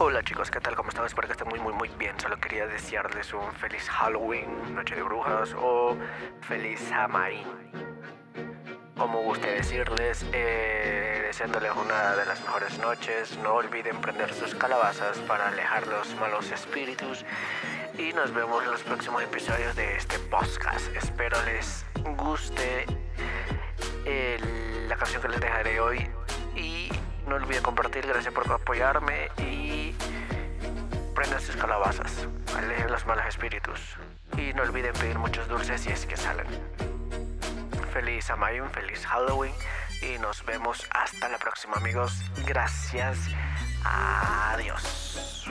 Hola chicos, ¿qué tal? ¿Cómo están? Espero que estén muy muy muy bien. Solo quería desearles un feliz Halloween, Noche de Brujas o feliz Samarín. Como guste decirles, eh, deseándoles una de las mejores noches. No olviden prender sus calabazas para alejar los malos espíritus. Y nos vemos en los próximos episodios de este podcast. Espero les guste el- la canción que les dejaré hoy. Y no olviden compartir. Gracias por apoyarme. Y prendan sus calabazas. Alejen los malos espíritus. Y no olviden pedir muchos dulces si es que salen. Feliz Samhain, feliz Halloween y nos vemos hasta la próxima amigos. Gracias. Adiós.